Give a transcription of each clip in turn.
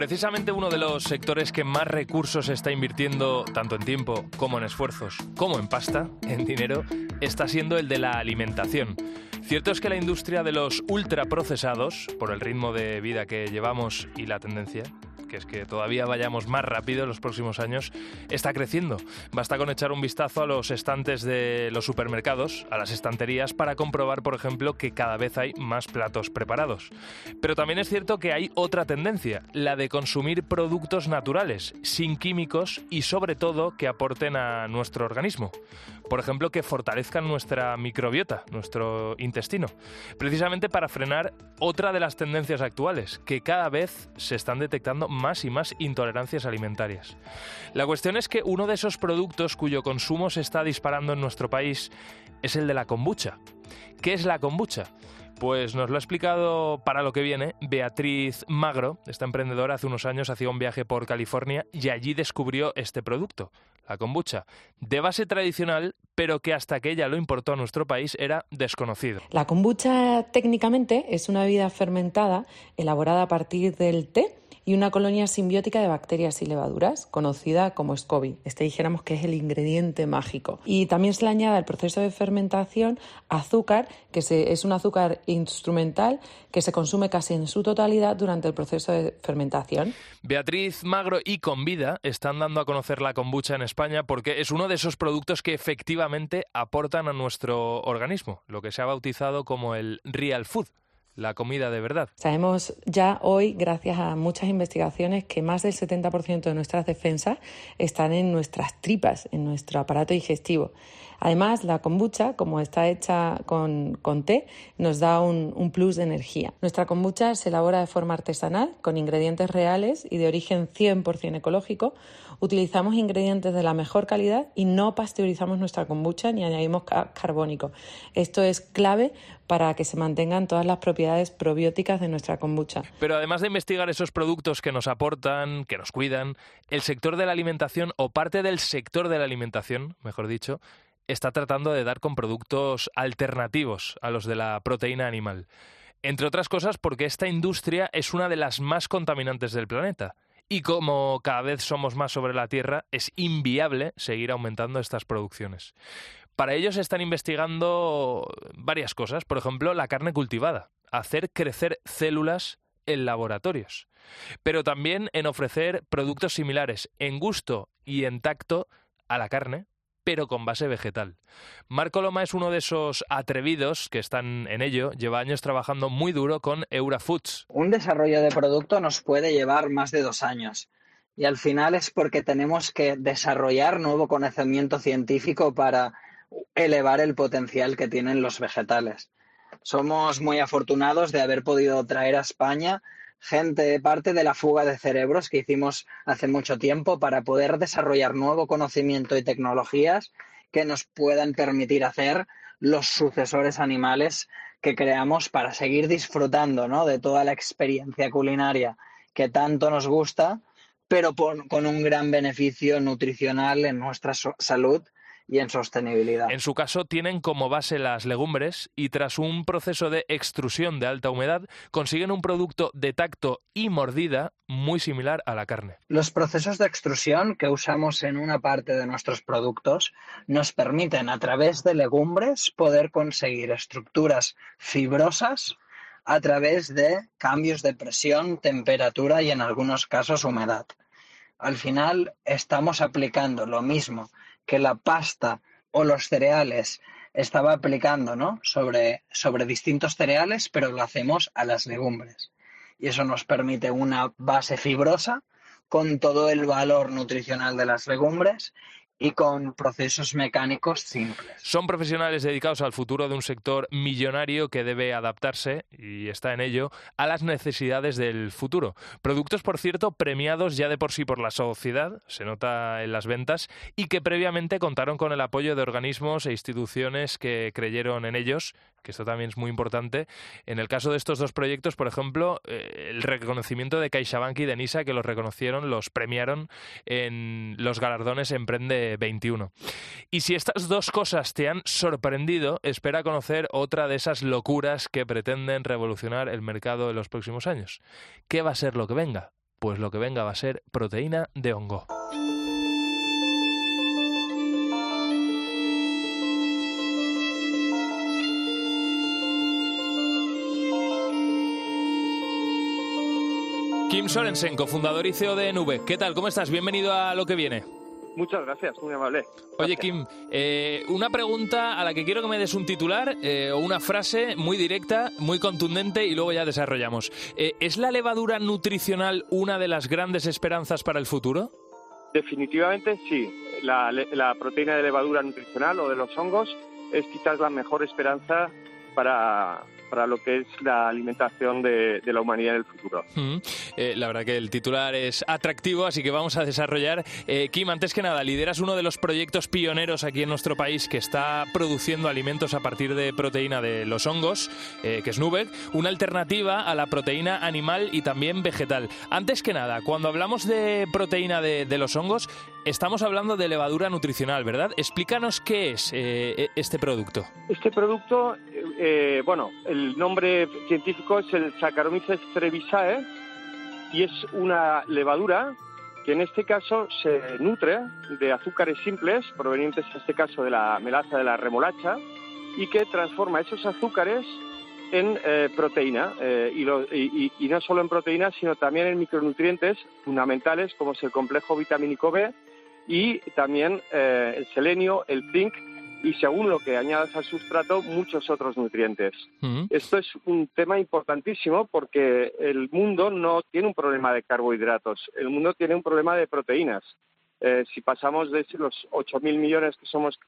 Precisamente uno de los sectores que más recursos está invirtiendo, tanto en tiempo como en esfuerzos, como en pasta, en dinero, está siendo el de la alimentación. Cierto es que la industria de los ultraprocesados, por el ritmo de vida que llevamos y la tendencia, que es que todavía vayamos más rápido en los próximos años, está creciendo. Basta con echar un vistazo a los estantes de los supermercados, a las estanterías, para comprobar, por ejemplo, que cada vez hay más platos preparados. Pero también es cierto que hay otra tendencia, la de consumir productos naturales, sin químicos y sobre todo que aporten a nuestro organismo. Por ejemplo, que fortalezcan nuestra microbiota, nuestro intestino. Precisamente para frenar otra de las tendencias actuales, que cada vez se están detectando más y más intolerancias alimentarias. La cuestión es que uno de esos productos cuyo consumo se está disparando en nuestro país es el de la kombucha. ¿Qué es la kombucha? Pues nos lo ha explicado para lo que viene Beatriz Magro. Esta emprendedora hace unos años hacía un viaje por California y allí descubrió este producto, la kombucha, de base tradicional, pero que hasta que ella lo importó a nuestro país era desconocido. La kombucha técnicamente es una bebida fermentada elaborada a partir del té y una colonia simbiótica de bacterias y levaduras, conocida como SCOBY. Este dijéramos que es el ingrediente mágico. Y también se le añade al proceso de fermentación azúcar, que es un azúcar instrumental que se consume casi en su totalidad durante el proceso de fermentación. Beatriz Magro y Convida están dando a conocer la kombucha en España porque es uno de esos productos que efectivamente aportan a nuestro organismo, lo que se ha bautizado como el real food la comida de verdad. Sabemos ya hoy, gracias a muchas investigaciones, que más del 70% de nuestras defensas están en nuestras tripas, en nuestro aparato digestivo. Además, la kombucha, como está hecha con, té, nos da un, un, plus de energía. Nuestra kombucha se elabora de forma artesanal, con ingredientes reales y de origen 100% ecológico. Utilizamos ingredientes de la mejor calidad y no pasteurizamos nuestra kombucha ni añadimos carbónico. Esto es clave para que se mantengan todas las propiedades probióticas de nuestra kombucha. Pero además de investigar esos productos que nos aportan, que nos cuidan, el sector de la alimentación o parte del sector de la alimentación, mejor dicho, está tratando de dar con productos alternativos a los de la proteína animal. Entre otras cosas porque esta industria es una de las más contaminantes del planeta. Y como cada vez somos más sobre la Tierra, es inviable seguir aumentando estas producciones. Para ello se están investigando varias cosas, por ejemplo, la carne cultivada, hacer crecer células en laboratorios, pero también en ofrecer productos similares en gusto y en tacto a la carne, pero con base vegetal. Marco Loma es uno de esos atrevidos que están en ello, lleva años trabajando muy duro con Eurafoods. Un desarrollo de producto nos puede llevar más de dos años y al final es porque tenemos que desarrollar nuevo conocimiento científico para elevar el potencial que tienen los vegetales. Somos muy afortunados de haber podido traer a España gente, parte de la fuga de cerebros que hicimos hace mucho tiempo para poder desarrollar nuevo conocimiento y tecnologías que nos puedan permitir hacer los sucesores animales que creamos para seguir disfrutando ¿no? de toda la experiencia culinaria que tanto nos gusta, pero con un gran beneficio nutricional en nuestra salud y en sostenibilidad. En su caso, tienen como base las legumbres y tras un proceso de extrusión de alta humedad, consiguen un producto de tacto y mordida muy similar a la carne. Los procesos de extrusión que usamos en una parte de nuestros productos nos permiten a través de legumbres poder conseguir estructuras fibrosas a través de cambios de presión, temperatura y en algunos casos humedad. Al final estamos aplicando lo mismo que la pasta o los cereales estaba aplicando, ¿no? Sobre, sobre distintos cereales, pero lo hacemos a las legumbres. Y eso nos permite una base fibrosa con todo el valor nutricional de las legumbres y con procesos mecánicos simples. Son profesionales dedicados al futuro de un sector millonario que debe adaptarse, y está en ello, a las necesidades del futuro. Productos, por cierto, premiados ya de por sí por la sociedad, se nota en las ventas, y que previamente contaron con el apoyo de organismos e instituciones que creyeron en ellos que esto también es muy importante. En el caso de estos dos proyectos, por ejemplo, eh, el reconocimiento de CaixaBank y de NISA, que los reconocieron, los premiaron en los galardones Emprende 21. Y si estas dos cosas te han sorprendido, espera conocer otra de esas locuras que pretenden revolucionar el mercado en los próximos años. ¿Qué va a ser lo que venga? pues lo que venga va a ser proteína de hongo. Kim Sorensen, cofundador y CEO de Nube. ¿Qué tal? ¿Cómo estás? Bienvenido a lo que viene. Muchas gracias, muy amable. Oye, Kim, eh, una pregunta a la que quiero que me des un titular eh, o una frase muy directa, muy contundente y luego ya desarrollamos. Eh, ¿Es la levadura nutricional una de las grandes esperanzas para el futuro? Definitivamente sí. La, la proteína de levadura nutricional o de los hongos es quizás la mejor esperanza para, para lo que es la alimentación de, la humanidad en el futuro. Mm. Eh, la verdad que el titular es atractivo, así que vamos a desarrollar. Eh, Kim, antes que nada, lideras uno de los proyectos pioneros aquí en nuestro país que está produciendo alimentos a partir de proteína de los hongos, eh, que es Nubek, una alternativa a la proteína animal y también vegetal. Antes que nada, cuando hablamos de proteína de los hongos, estamos hablando de levadura nutricional, ¿verdad? Explícanos qué es e, este producto. Este producto, bueno, el nombre científico es el Saccharomyces cerevisiae y es una levadura que en este caso se nutre de azúcares simples provenientes en este caso de la melaza de la remolacha y que transforma esos azúcares en eh, proteína eh, y, no solo en proteína sino también en micronutrientes fundamentales como es el complejo vitamínico B y también eh, el selenio, el zinc y según lo que añadas al sustrato, muchos otros nutrientes. Esto es un tema importantísimo porque el mundo no tiene un problema de carbohidratos, el mundo tiene un problema de proteínas. Eh, si pasamos de los 8.000 millones que somos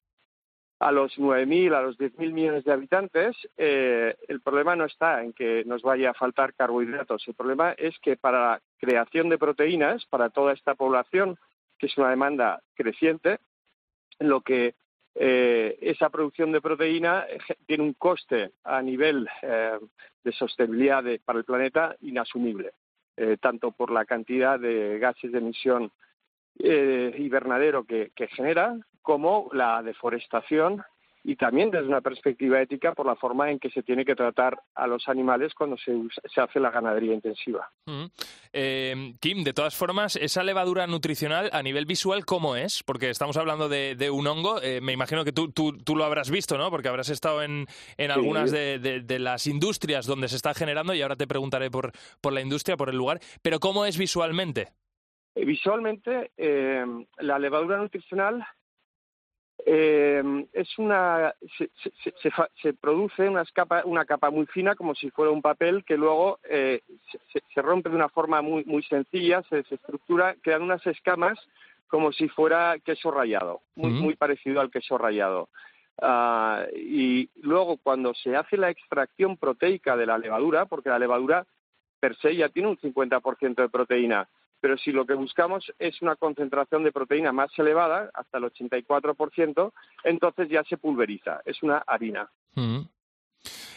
a los 9.000, a los 10.000 millones de habitantes, eh, el problema no está en que nos vaya a faltar carbohidratos. El problema es que para la creación de proteínas, para toda esta población, que es una demanda creciente, lo que eh, esa producción de proteína eh, tiene un coste a nivel eh, de sostenibilidad para el planeta inasumible, tanto por la cantidad de gases de emisión invernadero que genera como la deforestación y también desde una perspectiva ética por la forma en que se tiene que tratar a los animales cuando se, hace la ganadería intensiva. Eh, Kim, de todas formas, esa levadura nutricional a nivel visual, ¿cómo es? Porque estamos hablando de, un hongo, eh, me imagino que tú, tú, lo habrás visto, ¿no? Porque habrás estado en, en algunas de, las industrias donde se está generando y ahora te preguntaré por, por la industria, por el lugar, pero ¿cómo es visualmente? Eh, visualmente, la levadura nutricional eh, es una se, se, produce una capa, una capa muy fina como si fuera un papel que luego eh, se, rompe de una forma muy muy sencilla se desestructura quedan unas escamas como si fuera queso rallado muy muy parecido al queso rallado. Ah, y luego cuando se hace la extracción proteica de la levadura porque la levadura per se ya tiene un 50% de proteína pero si lo que buscamos es una concentración de proteína más elevada, hasta el 84%, entonces ya se pulveriza, es una harina. Mm.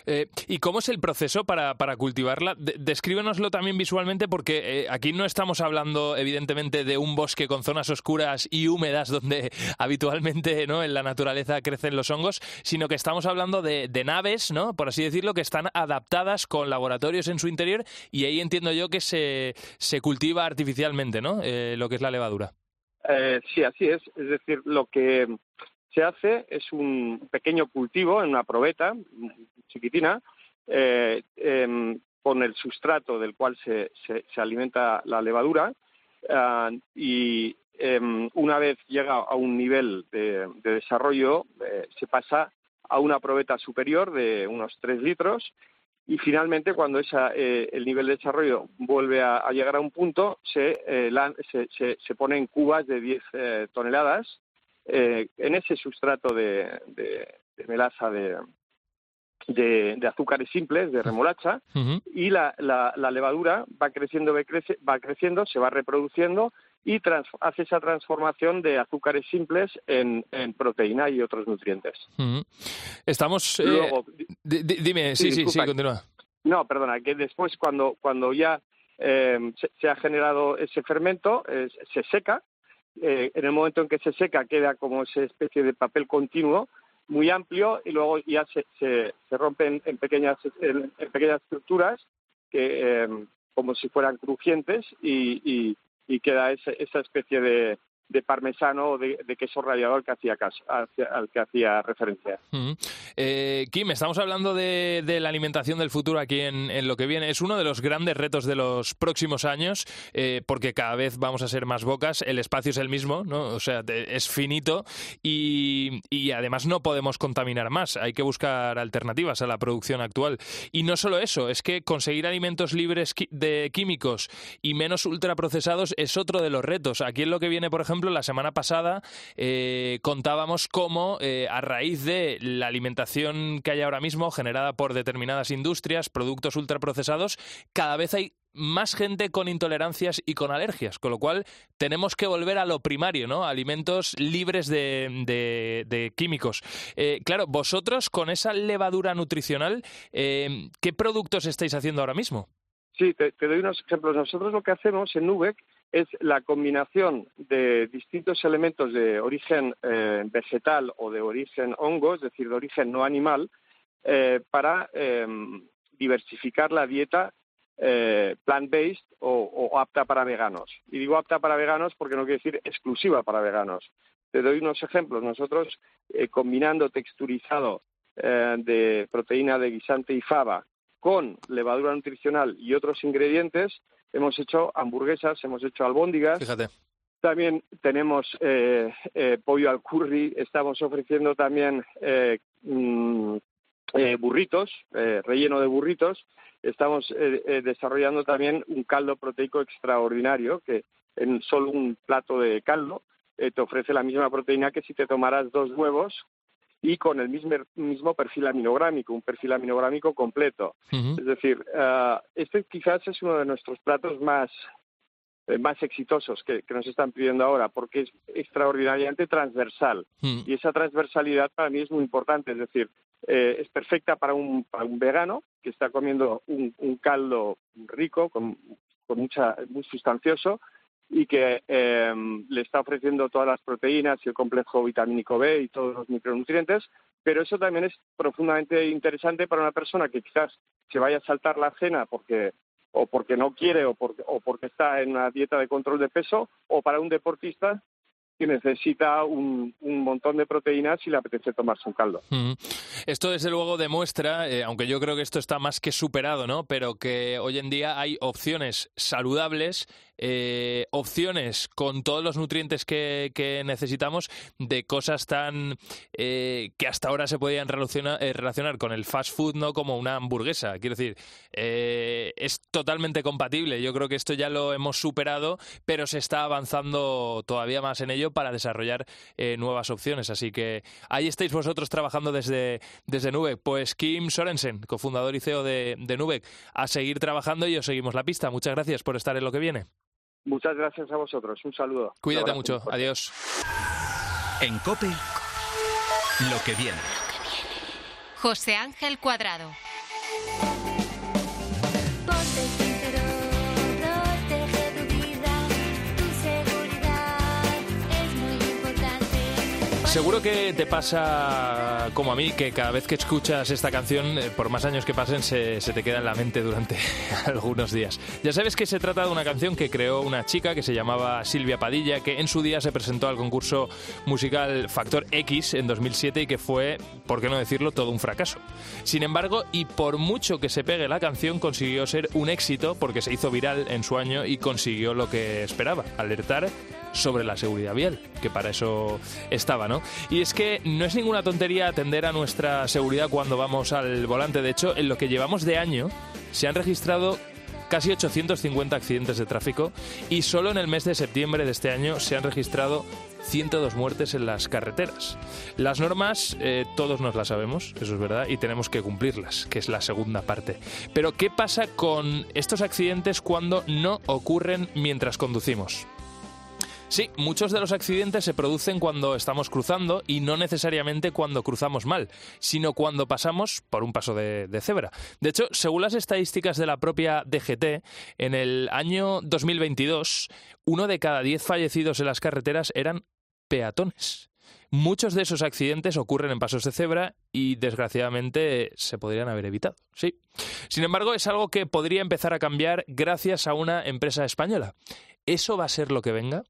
Eh, ¿Y cómo es el proceso para, para cultivarla? descríbenoslo también visualmente porque eh, aquí no estamos hablando evidentemente de un bosque con zonas oscuras y húmedas donde habitualmente ¿no? en la naturaleza crecen los hongos, sino que estamos hablando de, naves, ¿no? por así decirlo, que están adaptadas con laboratorios en su interior y ahí entiendo yo que se, se cultiva artificialmente ¿no? Eh, lo que es la levadura. sí, así es. Es decir, lo que se hace es un pequeño cultivo en una probeta chiquitina eh, em, con el sustrato del cual se, se, alimenta la levadura ah, y em, una vez llega a un nivel de, desarrollo eh, se pasa a una probeta superior de unos 3 litros y finalmente cuando esa, eh, el nivel de desarrollo vuelve a, llegar a un punto se, se, se, pone en cubas de 10 toneladas eh, en ese sustrato de, melaza de, de, azúcares simples, de remolacha, y la, la, levadura va creciendo, va, creciendo, se va reproduciendo y hace esa transformación de azúcares simples en, proteína y otros nutrientes. Estamos. Eh, dime, sí, sí, sí, continúa. No, perdona, que después cuando, cuando ya eh, se, ha generado ese fermento, se seca eh, en el momento en que se seca queda como esa especie de papel continuo muy amplio y luego ya se, se, rompen en pequeñas, en, pequeñas estructuras que, eh, como si fueran crujientes y, y, queda esa especie de, de parmesano o de, queso rallador que hacía caso, al que hacía referencia. Eh, Kim, estamos hablando de, la alimentación del futuro aquí en, lo que viene. Es uno de los grandes retos de los próximos años, eh, porque cada vez vamos a ser más bocas. El espacio es el mismo, ¿no? O sea, es finito y, y además no podemos contaminar más. Hay que buscar alternativas a la producción actual. Y no solo eso, es que conseguir alimentos libres de químicos y menos ultraprocesados es otro de los retos. Aquí en lo que viene, por ejemplo, ejemplo, la semana pasada eh, contábamos cómo, eh, a raíz de la alimentación que hay ahora mismo, generada por determinadas industrias, productos ultraprocesados, cada vez hay más gente con intolerancias y con alergias, con lo cual tenemos que volver a lo primario, ¿no? Alimentos libres de, químicos. Eh, claro, vosotros con esa levadura nutricional, ¿qué productos estáis haciendo ahora mismo? Sí, te, doy unos ejemplos. Nosotros lo que hacemos en Nubec es la combinación de distintos elementos de origen eh, vegetal o de origen hongo, es decir, de origen no animal, eh, para em, diversificar la dieta eh, plant-based o, apta para veganos. Y digo apta para veganos porque no quiere decir exclusiva para veganos. Te doy unos ejemplos. Nosotros, combinando texturizado de proteína de guisante y fava con levadura nutricional y otros ingredientes, hemos hecho hamburguesas, hemos hecho albóndigas. Fíjate. También tenemos eh, eh, pollo al curry, estamos ofreciendo también eh, mm, burritos, relleno de burritos. Estamos desarrollando también un caldo proteico extraordinario que en solo un plato de caldo te ofrece la misma proteína que si te tomaras dos huevos y con el mismo, mismo perfil aminográmico, un perfil aminográmico completo. Es decir, uh, este quizás es uno de nuestros platos más, eh, más exitosos que, nos están pidiendo ahora, porque es extraordinariamente transversal. Y esa transversalidad para mí es muy importante, es decir, eh, es perfecta para un, para un vegano que está comiendo un, un caldo rico, con, con mucha, muy sustancioso, y que em, le está ofreciendo todas las proteínas y el complejo vitamínico B y todos los micronutrientes, pero eso también es profundamente interesante para una persona que quizás se vaya a saltar la cena porque o porque no quiere o porque, o está en una dieta de control de peso o para un deportista que necesita un, montón de proteínas y le apetece tomarse un caldo. Esto desde luego demuestra, eh, aunque yo creo que esto está más que superado, ¿no? Pero que hoy en día hay opciones saludables eh, opciones con todos los nutrientes que, necesitamos de cosas tan eh, que hasta ahora se podían relacionar, eh, relacionar, con el fast food, no como una hamburguesa. Quiero decir, es totalmente compatible. Yo creo que esto ya lo hemos superado, pero se está avanzando todavía más en ello para desarrollar nuevas opciones. Así que ahí estáis vosotros trabajando desde, desde Nubek. Pues Kim Sorensen, cofundador y CEO de, de a seguir trabajando y os seguimos la pista. Muchas gracias por estar en lo que viene. Muchas gracias a vosotros. Un saludo. Cuídate mucho. Adiós. En COPE, lo que viene. José Ángel Cuadrado. Seguro que te pasa como a mí, que cada vez que escuchas esta canción, eh, por más años que pasen, se, te queda en la mente durante algunos días. Ya sabes que se trata de una canción que creó una chica que se llamaba Silvia Padilla, que en su día se presentó al concurso musical Factor X en 2007 y que fue, por qué no decirlo, todo un fracaso. Sin embargo, y por mucho que se pegue la canción, consiguió ser un éxito porque se hizo viral en su año y consiguió lo que esperaba, alertar sobre la seguridad vial, que para eso estaba, ¿no? Y es que no es ninguna tontería atender a nuestra seguridad cuando vamos al volante. De hecho, en lo que llevamos de año se han registrado casi 850 accidentes de tráfico y solo en el mes de septiembre de este año se han registrado 102 muertes en las carreteras. Las normas eh, todos nos las sabemos, eso es verdad, y tenemos que cumplirlas, que es la segunda parte. Pero ¿qué pasa con estos accidentes cuando no ocurren mientras conducimos? Sí, muchos de los accidentes se producen cuando estamos cruzando y no necesariamente cuando cruzamos mal, sino cuando pasamos por un paso de, cebra. De hecho, según las estadísticas de la propia DGT, en el año 2022, uno de cada diez fallecidos en las carreteras eran peatones. Muchos de esos accidentes ocurren en pasos de cebra y desgraciadamente se podrían haber evitado. Sí. Sin embargo, es algo que podría empezar a cambiar gracias a una empresa española. ¿Eso va a ser lo que venga?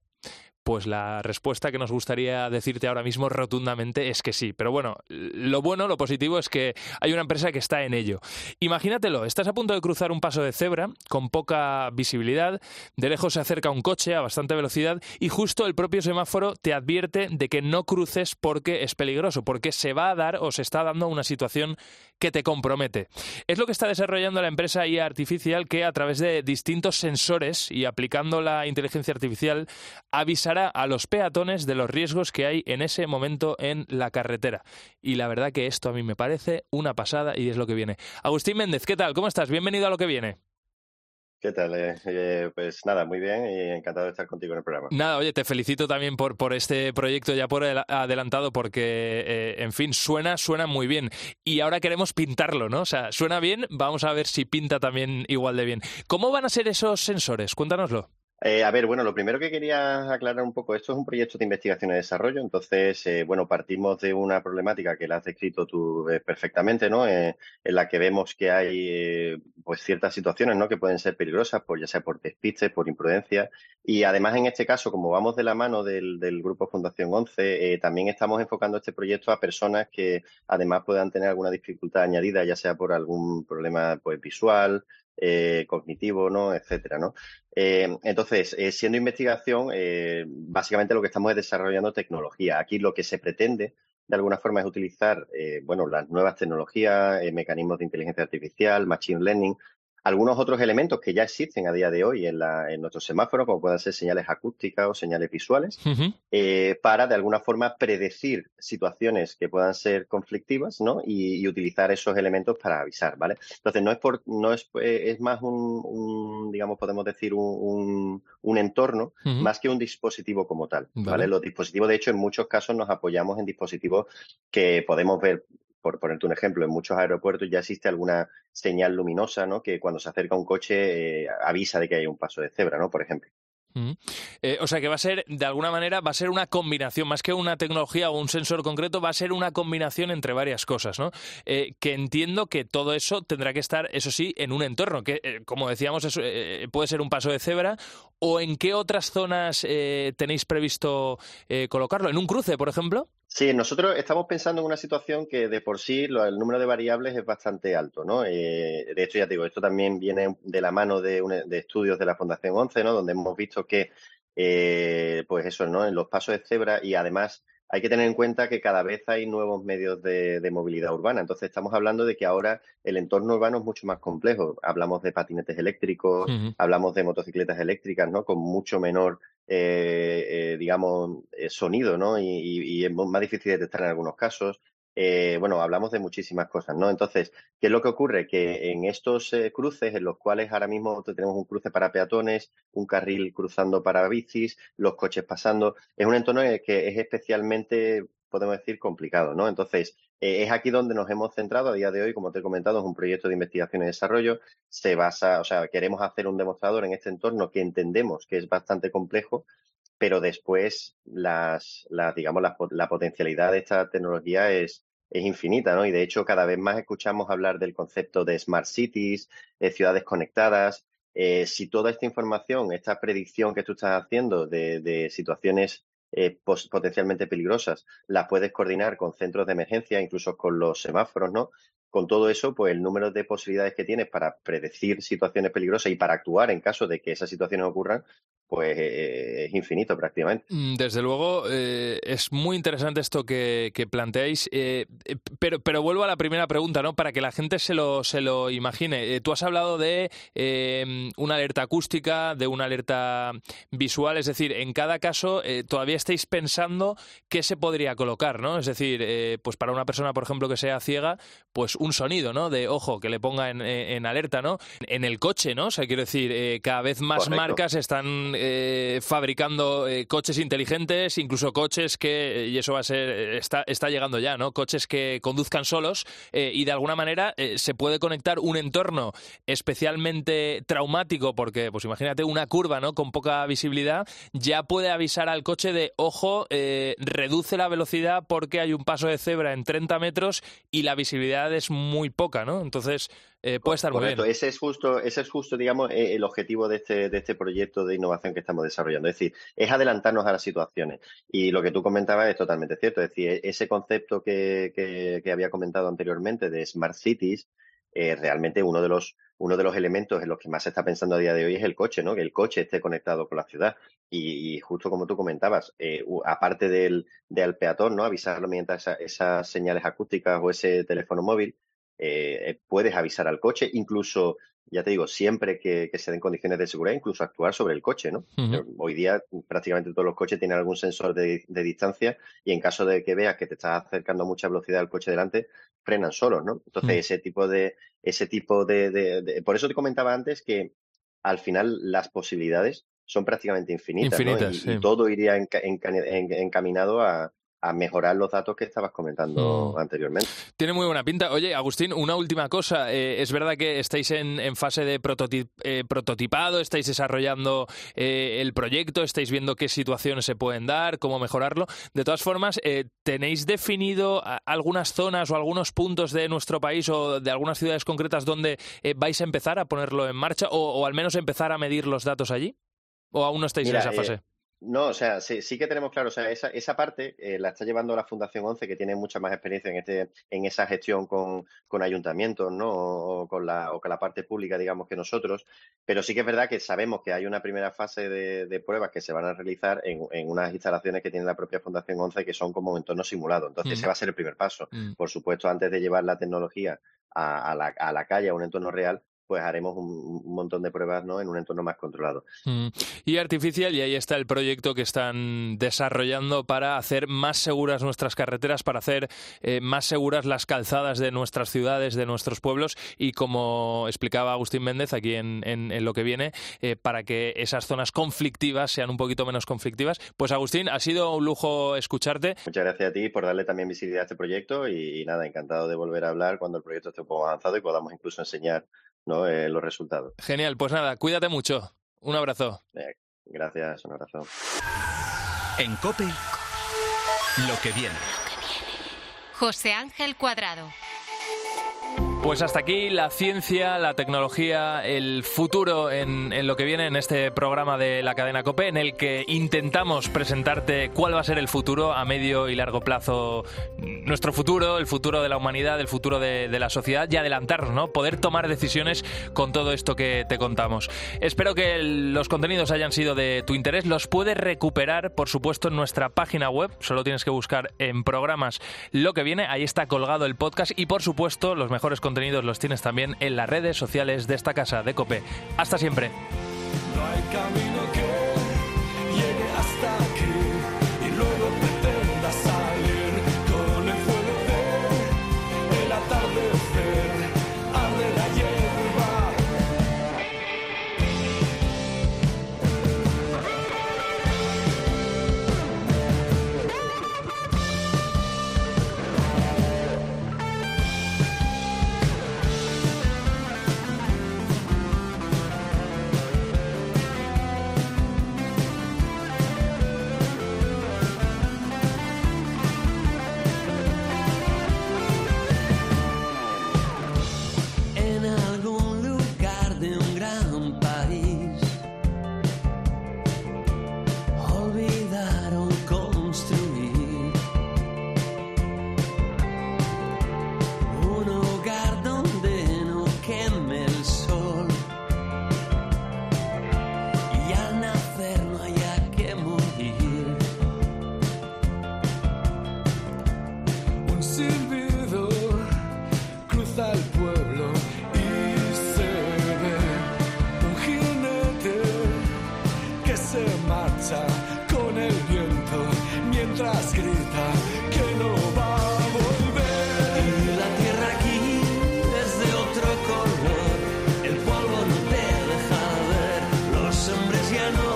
Pues la respuesta que nos gustaría decirte ahora mismo rotundamente es que sí. Pero bueno, lo bueno, lo positivo es que hay una empresa que está en ello. Imagínatelo, estás a punto de cruzar un paso de cebra con poca visibilidad, de lejos se acerca un coche a bastante velocidad y justo el propio semáforo te advierte de que no cruces porque es peligroso, porque se va a dar o se está dando una situación que te compromete. Es lo que está desarrollando la empresa IA Artificial que a través de distintos sensores y aplicando la inteligencia artificial avisará a los peatones de los riesgos que hay en ese momento en la carretera. Y la verdad que esto a mí me parece una pasada y es lo que viene. Agustín Méndez, ¿qué tal? ¿Cómo estás? Bienvenido a lo que viene. ¿Qué tal? Eh, eh, pues nada, muy bien y encantado de estar contigo en el programa. Nada, oye, te felicito también por, por este proyecto ya por adelantado porque, eh, en fin, suena, suena muy bien. Y ahora queremos pintarlo, ¿no? O sea, suena bien, vamos a ver si pinta también igual de bien. ¿Cómo van a ser esos sensores? Cuéntanoslo. Eh, a ver, bueno, lo primero que quería aclarar un poco, esto es un proyecto de investigación y desarrollo, entonces, eh, bueno, partimos de una problemática que la has descrito tú eh, perfectamente, ¿no? en la que vemos que hay, pues, ciertas situaciones, ¿no? Que pueden ser peligrosas, por, ya sea por despiste, por imprudencia, y además en este caso, como vamos de la mano del, del Grupo Fundación 11, también estamos enfocando este proyecto a personas que además puedan tener alguna dificultad añadida, ya sea por algún problema, pues, visual, eh, cognitivo, ¿no? etcétera, ¿no? Eh, entonces, eh, siendo investigación, básicamente lo que estamos es desarrollando tecnología. Aquí lo que se pretende, de alguna forma, es utilizar, bueno, las nuevas tecnologías, mecanismos de inteligencia artificial, machine learning, algunos otros elementos que ya existen a día de hoy en, la, en nuestros semáforos, como pueden ser señales acústicas o señales visuales, eh, para de alguna forma predecir situaciones que puedan ser conflictivas, ¿no? Y, utilizar esos elementos para avisar, ¿vale? Entonces no es por, no es, eh, es más un, digamos, podemos decir un, un, entorno más que un dispositivo como tal, ¿vale? Los dispositivos, de hecho, en muchos casos nos apoyamos en dispositivos que podemos ver por ponerte un ejemplo, en muchos aeropuertos ya existe alguna señal luminosa, ¿no? Que cuando se acerca un coche eh, avisa de que hay un paso de cebra, ¿no? Por ejemplo. Eh, o sea que va a ser, de alguna manera, va a ser una combinación, más que una tecnología o un sensor concreto, va a ser una combinación entre varias cosas, ¿no? Eh, que entiendo que todo eso tendrá que estar, eso sí, en un entorno, que, como decíamos, puede ser un paso de cebra, o en qué otras zonas tenéis previsto colocarlo, en un cruce, por ejemplo. Sí, nosotros estamos pensando en una situación que de por sí el número de variables es bastante alto, ¿no? Eh, de hecho, ya te digo, esto también viene de la mano de, estudios de la Fundación 11, ¿no? Donde hemos visto que, eh, pues eso, ¿no? En los pasos de cebra y además hay que tener en cuenta que cada vez hay nuevos medios de, movilidad urbana. Entonces, estamos hablando de que ahora el entorno urbano es mucho más complejo. Hablamos de patinetes eléctricos, hablamos de motocicletas eléctricas, ¿no? Con mucho menor, eh, eh, digamos, eh, sonido, ¿no? Y, es más difícil de detectar en algunos casos. Eh, bueno, hablamos de muchísimas cosas, ¿no? Entonces, ¿qué es lo que ocurre? Que en estos eh, cruces, en los cuales ahora mismo tenemos un cruce para peatones, un carril cruzando para bicis, los coches pasando, es un entorno que es especialmente, podemos decir, complicado, ¿no? Entonces, eh, es aquí donde nos hemos centrado a día de hoy, como te he comentado, es un proyecto de investigación y desarrollo. Se basa, o sea, queremos hacer un demostrador en este entorno que entendemos que es bastante complejo, pero después las, digamos, la, potencialidad de esta tecnología es, es infinita, ¿no? Y de hecho cada vez más escuchamos hablar del concepto de smart cities, de ciudades conectadas. Eh, si toda esta información, esta predicción que tú estás haciendo de, de situaciones eh, potencialmente peligrosas, las puedes coordinar con centros de emergencia, incluso con los semáforos, ¿no? Con todo eso, pues el número de posibilidades que tienes para predecir situaciones peligrosas y para actuar en caso de que esas situaciones ocurran, pues eh, es infinito prácticamente. Mm, desde luego, eh, es muy interesante esto que, planteáis, eh, pero, pero vuelvo a la primera pregunta, ¿no? Para que la gente se lo, se lo imagine. tú has hablado de una alerta acústica, de una alerta visual, es decir, en cada caso todavía estáis pensando qué se podría colocar, ¿no? Es decir, pues para una persona, por ejemplo, que sea ciega, pues un sonido, ¿no? De ojo, que le ponga en, alerta, ¿no? En el coche, ¿no? O sea, quiero decir, cada vez más marcas están eh, fabricando eh, coches inteligentes, incluso coches que, y eso va a ser, está, está llegando ya, ¿no? Coches que conduzcan solos y de alguna manera se puede conectar un entorno especialmente traumático, porque, pues imagínate, una curva, ¿no? Con poca visibilidad, ya puede avisar al coche de, ojo, reduce la velocidad porque hay un paso de cebra en 30 metros y la visibilidad es muy poca, ¿no? Entonces, eh, puede estar muy bien. Ese es justo, ese es justo, digamos, e, el objetivo de este, de este proyecto de innovación que estamos desarrollando. Es decir, es adelantarnos a las situaciones. Y lo que tú comentabas es totalmente cierto. Es decir, ese concepto que, que, había comentado anteriormente de Smart Cities, eh, realmente uno de los uno de los elementos en los que más se está pensando a día de hoy es el coche, ¿no? Que el coche esté conectado con la ciudad. Y, justo como tú comentabas, eh, aparte del, del peatón, ¿no? Avisarlo mediante esas señales acústicas o ese teléfono móvil, eh, puedes avisar al coche, incluso, ya te digo, siempre que, se den condiciones de seguridad, incluso actuar sobre el coche, ¿no? Hoy día prácticamente todos los coches tienen algún sensor de, distancia y en caso de que veas que te estás acercando a mucha velocidad al coche delante, frenan solos, ¿no? Entonces, mm. ese tipo de, ese tipo de, Por eso te comentaba antes que al final las posibilidades son prácticamente infinitas, y, todo iría encaminado a, a mejorar los datos que estabas comentando mm. anteriormente. Tiene muy buena pinta. Oye, Agustín, una última cosa. Eh, es verdad que estáis en, fase de eh, prototipado, estáis desarrollando eh, el proyecto, estáis viendo qué situaciones se pueden dar, cómo mejorarlo. De todas formas, ¿tenéis definido algunas zonas o algunos puntos de nuestro país o de algunas ciudades concretas donde vais a empezar a ponerlo en marcha o, al menos empezar a medir los datos allí? ¿O aún no estáis en esa fase? No, o sea, sí, sí, que tenemos claro, o sea, esa, esa parte eh, la está llevando la Fundación 11, que tiene mucha más experiencia en este, en esa gestión con, con ayuntamientos, ¿no? O, con la, o con la parte pública, digamos, que nosotros. Pero sí que es verdad que sabemos que hay una primera fase de, de pruebas que se van a realizar en, en, unas instalaciones que tiene la propia Fundación 11 que son como entorno simulado. Entonces, mm. ese va a ser el primer paso. Mm. Por supuesto, antes de llevar la tecnología a, a, la, a la calle, a un entorno real, pues haremos un, montón de pruebas ¿no? en un entorno más controlado. Mm. Y artificial, y ahí está el proyecto que están desarrollando para hacer más seguras nuestras carreteras, para hacer eh, más seguras las calzadas de nuestras ciudades, de nuestros pueblos, y como explicaba Agustín Méndez aquí en, lo que viene, eh, para que esas zonas conflictivas sean un poquito menos conflictivas. Pues Agustín, ha sido un lujo escucharte. Muchas gracias a ti por darle también visibilidad a este proyecto y, y nada, encantado de volver a hablar cuando el proyecto esté un poco avanzado y podamos incluso enseñar ¿no? Eh, los resultados. Genial, pues nada, cuídate mucho. Un abrazo. Eh, gracias, un abrazo. En COPE, lo que viene. José Ángel Cuadrado. Pues hasta aquí la ciencia, la tecnología, el futuro en, lo que viene en este programa de la cadena COPE, en el que intentamos presentarte cuál va a ser el futuro a medio y largo plazo, nuestro futuro, el futuro de la humanidad, el futuro de, la sociedad y adelantarnos, ¿no? Poder tomar decisiones con todo esto que te contamos. Espero que los contenidos hayan sido de tu interés. Los puedes recuperar, por supuesto, en nuestra página web. Solo tienes que buscar en programas lo que viene. Ahí está colgado el podcast y, por supuesto, los mejores contenidos contenidos los tienes también en las redes sociales de esta casa de Cope. Hasta siempre. cristiano